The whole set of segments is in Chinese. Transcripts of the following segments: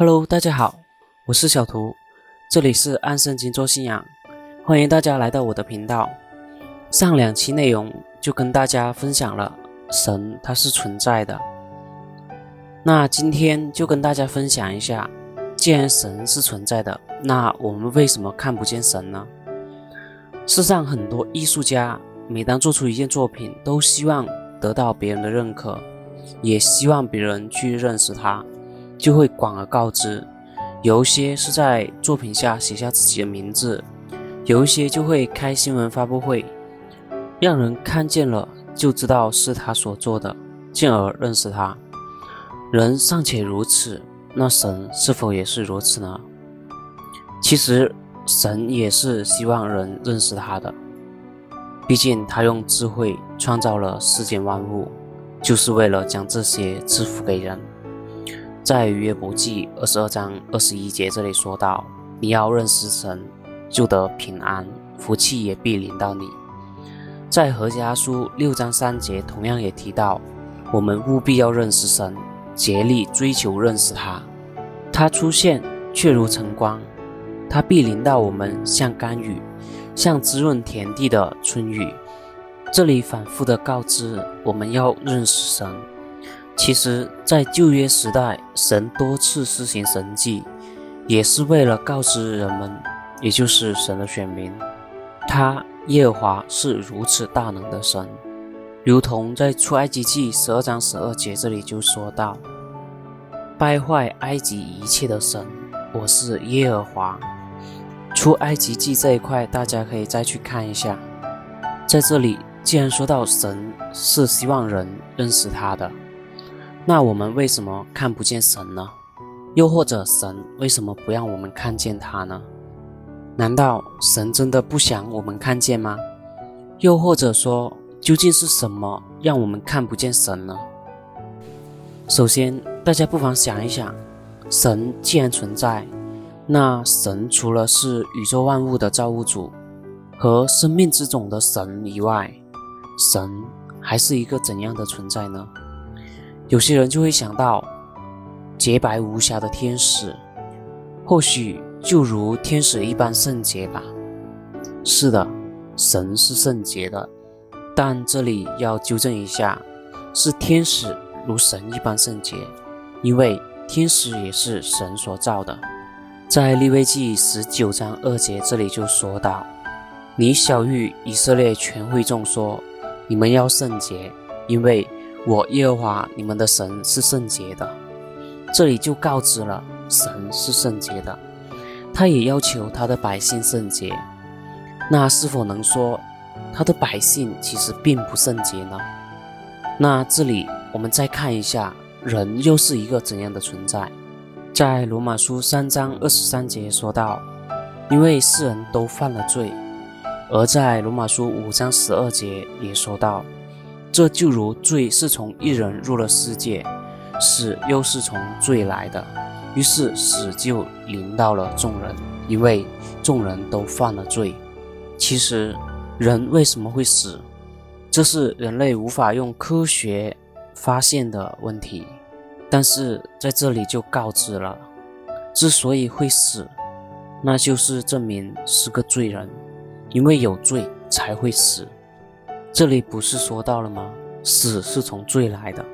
Hello，大家好，我是小图，这里是安圣经做信仰，欢迎大家来到我的频道。上两期内容就跟大家分享了神它是存在的，那今天就跟大家分享一下，既然神是存在的，那我们为什么看不见神呢？世上很多艺术家，每当做出一件作品，都希望得到别人的认可，也希望别人去认识他。就会广而告之，有一些是在作品下写下自己的名字，有一些就会开新闻发布会，让人看见了就知道是他所做的，进而认识他。人尚且如此，那神是否也是如此呢？其实神也是希望人认识他的，毕竟他用智慧创造了世间万物，就是为了将这些赐福给人。在约伯记二十二章二十一节这里说到：“你要认识神，就得平安，福气也必临到你。”在何家书六章三节同样也提到：“我们务必要认识神，竭力追求认识他。他出现却如晨光，他必临到我们，像甘雨，像滋润田地的春雨。”这里反复的告知我们要认识神。其实，在旧约时代，神多次施行神迹，也是为了告知人们，也就是神的选民，他耶和华是如此大能的神。如同在出埃及记十二章十二节这里就说到：“败坏埃及一切的神，我是耶和华。”出埃及记这一块，大家可以再去看一下。在这里，既然说到神是希望人认识他的。那我们为什么看不见神呢？又或者神为什么不让我们看见他呢？难道神真的不想我们看见吗？又或者说，究竟是什么让我们看不见神呢？首先，大家不妨想一想，神既然存在，那神除了是宇宙万物的造物主和生命之种的神以外，神还是一个怎样的存在呢？有些人就会想到洁白无瑕的天使，或许就如天使一般圣洁吧。是的，神是圣洁的，但这里要纠正一下，是天使如神一般圣洁，因为天使也是神所造的。在利未记十九章二节这里就说到：“你小谕以色列全会众说，你们要圣洁，因为。”我耶和华你们的神是圣洁的，这里就告知了神是圣洁的，他也要求他的百姓圣洁。那是否能说他的百姓其实并不圣洁呢？那这里我们再看一下，人又是一个怎样的存在？在罗马书三章二十三节说道，因为世人都犯了罪；而在罗马书五章十二节也说道。这就如罪是从一人入了世界，死又是从罪来的，于是死就临到了众人，因为众人都犯了罪。其实，人为什么会死？这是人类无法用科学发现的问题。但是在这里就告知了，之所以会死，那就是证明是个罪人，因为有罪才会死。这里不是说到了吗？死是从罪来的，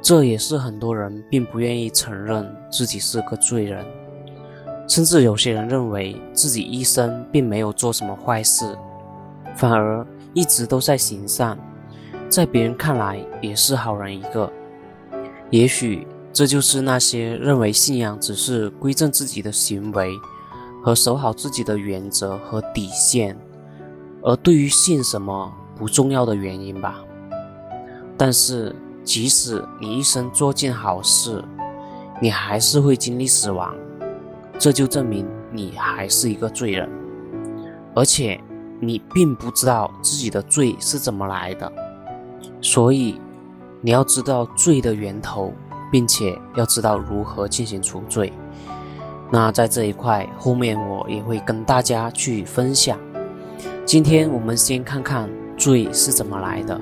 这也是很多人并不愿意承认自己是个罪人，甚至有些人认为自己一生并没有做什么坏事，反而一直都在行善，在别人看来也是好人一个。也许这就是那些认为信仰只是归正自己的行为和守好自己的原则和底线。而对于信什么不重要的原因吧，但是即使你一生做尽好事，你还是会经历死亡，这就证明你还是一个罪人，而且你并不知道自己的罪是怎么来的，所以你要知道罪的源头，并且要知道如何进行除罪。那在这一块后面，我也会跟大家去分享。今天我们先看看罪是怎么来的。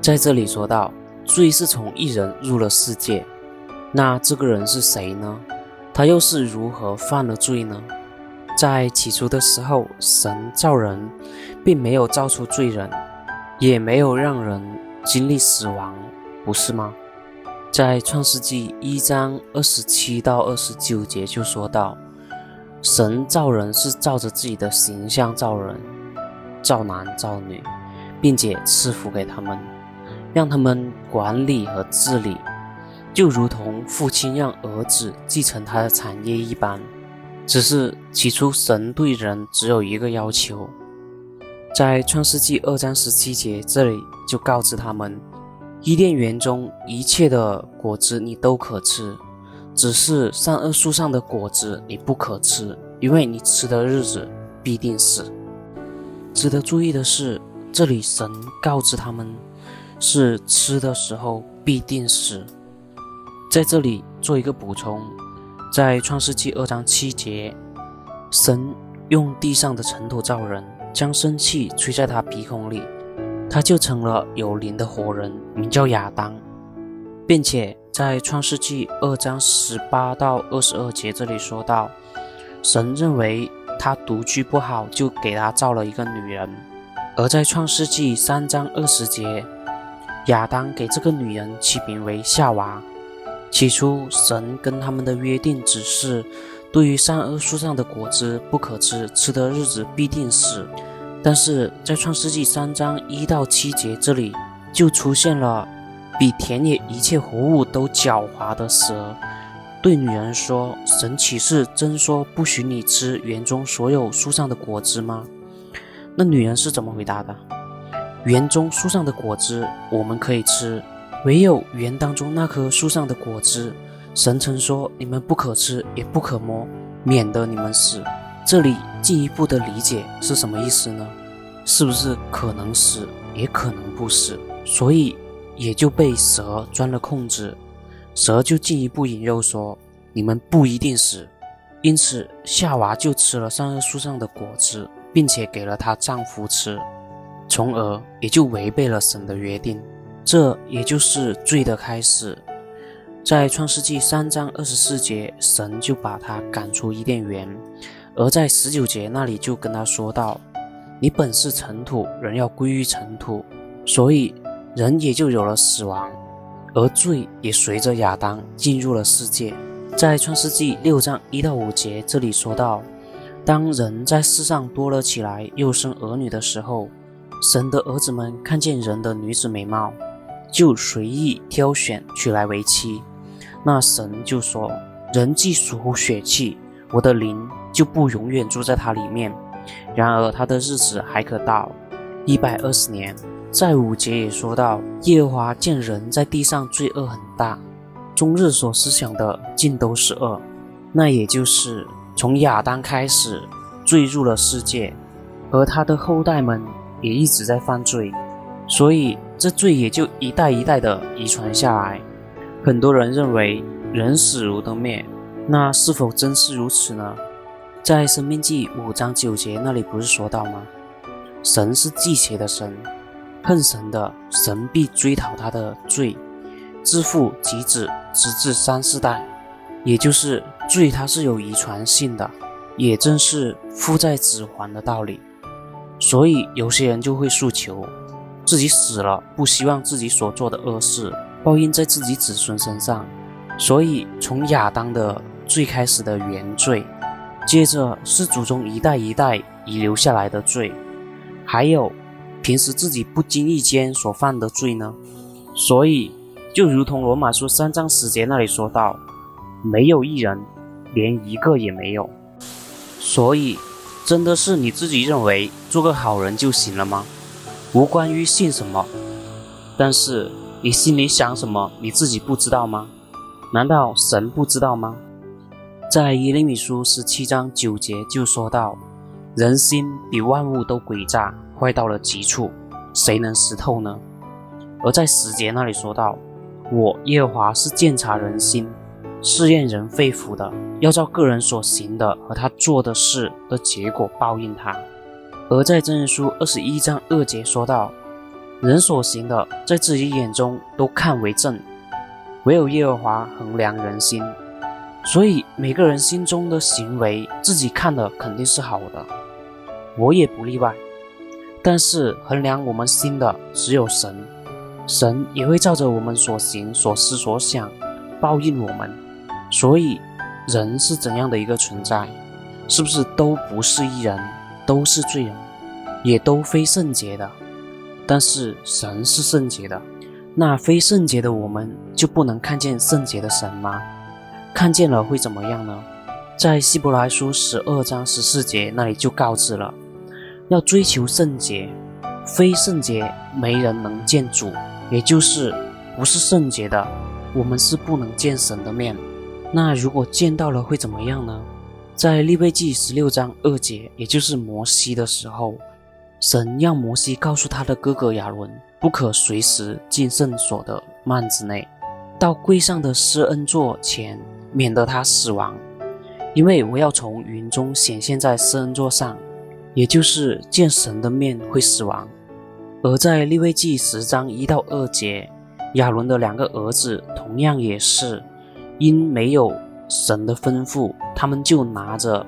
在这里说到，罪是从一人入了世界，那这个人是谁呢？他又是如何犯了罪呢？在起初的时候，神造人，并没有造出罪人，也没有让人经历死亡，不是吗？在创世纪一章二十七到二十九节就说到，神造人是照着自己的形象造人，造男造女，并且赐福给他们，让他们管理和治理。就如同父亲让儿子继承他的产业一般，只是起初神对人只有一个要求，在创世纪二章十七节这里就告知他们：伊甸园中一切的果子你都可吃，只是善恶树上的果子你不可吃，因为你吃的日子必定死。值得注意的是，这里神告知他们，是吃的时候必定死。在这里做一个补充，在创世纪二章七节，神用地上的尘土造人，将生气吹在他鼻孔里，他就成了有灵的活人，名叫亚当，并且在创世纪二章十八到二十二节这里说到，神认为他独居不好，就给他造了一个女人，而在创世纪三章二十节，亚当给这个女人起名为夏娃。起初，神跟他们的约定只是，对于善恶树上的果子不可吃，吃的日子必定死。但是在创世纪三章一到七节这里，就出现了比田野一切活物都狡猾的蛇，对女人说：“神启示真说不许你吃园中所有树上的果子吗？”那女人是怎么回答的？园中树上的果子我们可以吃。唯有园当中那棵树上的果子，神曾说你们不可吃，也不可摸，免得你们死。这里进一步的理解是什么意思呢？是不是可能死，也可能不死？所以也就被蛇钻了空子。蛇就进一步引诱说你们不一定死。因此夏娃就吃了善恶树上的果子，并且给了她丈夫吃，从而也就违背了神的约定。这也就是罪的开始，在创世纪三章二十四节，神就把他赶出伊甸园；而在十九节那里就跟他说道：“你本是尘土，人要归于尘土。”所以人也就有了死亡，而罪也随着亚当进入了世界。在创世纪六章一到五节这里说到：“当人在世上多了起来，又生儿女的时候，神的儿子们看见人的女子美貌。”就随意挑选娶来为妻，那神就说：“人既属血气，我的灵就不永远住在他里面。然而他的日子还可到一百二十年。”在五节也说到：“耶和华见人在地上罪恶很大，终日所思想的尽都是恶。”那也就是从亚当开始，坠入了世界，而他的后代们也一直在犯罪，所以。这罪也就一代一代的遗传下来。很多人认为人死如灯灭，那是否真是如此呢？在《生命记》五章九节那里不是说到吗？神是忌邪的神，恨神的神必追讨他的罪，自父及子，直至三四代。也就是罪它是有遗传性的，也正是父在子还的道理。所以有些人就会诉求。自己死了，不希望自己所做的恶事报应在自己子孙身上，所以从亚当的最开始的原罪，接着是祖宗一代一代遗留下来的罪，还有平时自己不经意间所犯的罪呢。所以就如同罗马书三章十节那里说到，没有一人，连一个也没有。所以真的是你自己认为做个好人就行了吗？无关于信什么，但是你心里想什么，你自己不知道吗？难道神不知道吗？在耶利米书十七章九节就说到：“人心比万物都诡诈，坏到了极处，谁能识透呢？”而在十节那里说道：“我耶和华是鉴察人心、试验人肺腑的，要照个人所行的和他做的事的结果报应他。”而在真人书二十一章二节说道：“人所行的，在自己眼中都看为正，唯有耶和华衡量人心，所以每个人心中的行为，自己看的肯定是好的，我也不例外。但是衡量我们心的只有神，神也会照着我们所行所思所想报应我们。所以人是怎样的一个存在？是不是都不是一人，都是罪人，也都非圣洁的？但是神是圣洁的。那非圣洁的我们就不能看见圣洁的神吗？看见了会怎么样呢？在希伯来书十二章十四节那里就告知了，要追求圣洁，非圣洁没人能见主，也就是不是圣洁的，我们是不能见神的面。那如果见到了会怎么样呢？在利未记十六章二节，也就是摩西的时候，神让摩西告诉他的哥哥亚伦。不可随时进圣所的幔子内，到柜上的施恩座前，免得他死亡。因为我要从云中显现在施恩座上，也就是见神的面会死亡。而在利未记十章一到二节，亚伦的两个儿子同样也是，因没有神的吩咐，他们就拿着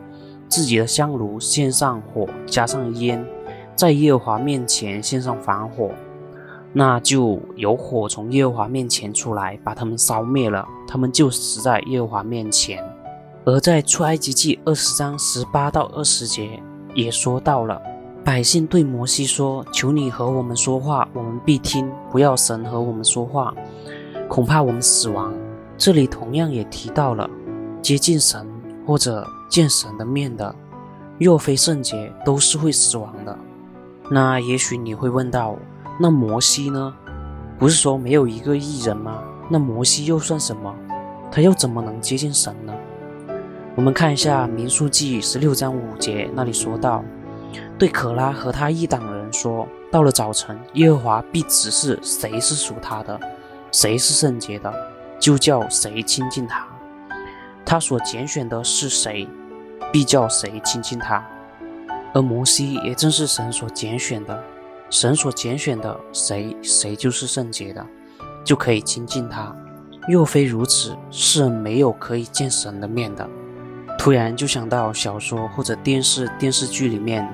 自己的香炉献上火，加上烟，在耶和华面前献上反火。那就有火从耶和华面前出来，把他们烧灭了，他们就死在耶和华面前。而在出埃及记二十章十八到二十节也说到了，百姓对摩西说：“求你和我们说话，我们必听；不要神和我们说话，恐怕我们死亡。”这里同样也提到了接近神或者见神的面的，若非圣洁，都是会死亡的。那也许你会问到。那摩西呢？不是说没有一个艺人吗？那摩西又算什么？他又怎么能接近神呢？我们看一下民数记十六章五节，那里说到：“对可拉和他一党人说，到了早晨，耶和华必指示谁是属他的，谁是圣洁的，就叫谁亲近他；他所拣选的是谁，必叫谁亲近他。而摩西也正是神所拣选的。”神所拣选的谁，谁就是圣洁的，就可以亲近他。若非如此，世人没有可以见神的面的。突然就想到小说或者电视电视剧里面，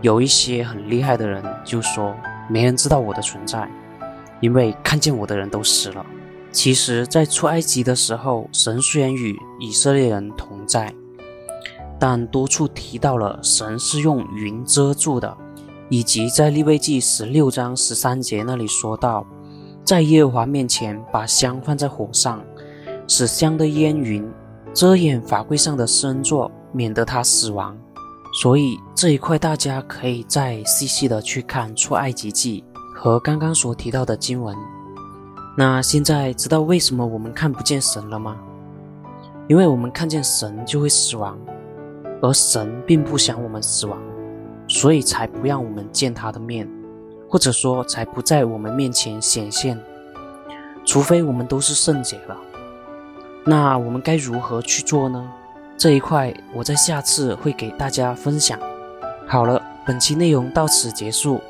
有一些很厉害的人就说，没人知道我的存在，因为看见我的人都死了。其实，在出埃及的时候，神虽然与以色列人同在，但多处提到了神是用云遮住的。以及在利未记十六章十三节那里说到，在耶和华面前把香放在火上，使香的烟云遮掩法柜上的身座，免得他死亡。所以这一块大家可以再细细的去看出埃及记和刚刚所提到的经文。那现在知道为什么我们看不见神了吗？因为我们看见神就会死亡，而神并不想我们死亡。所以才不让我们见他的面，或者说才不在我们面前显现，除非我们都是圣洁了。那我们该如何去做呢？这一块我在下次会给大家分享。好了，本期内容到此结束。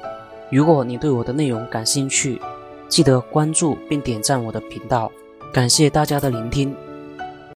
如果你对我的内容感兴趣，记得关注并点赞我的频道。感谢大家的聆听。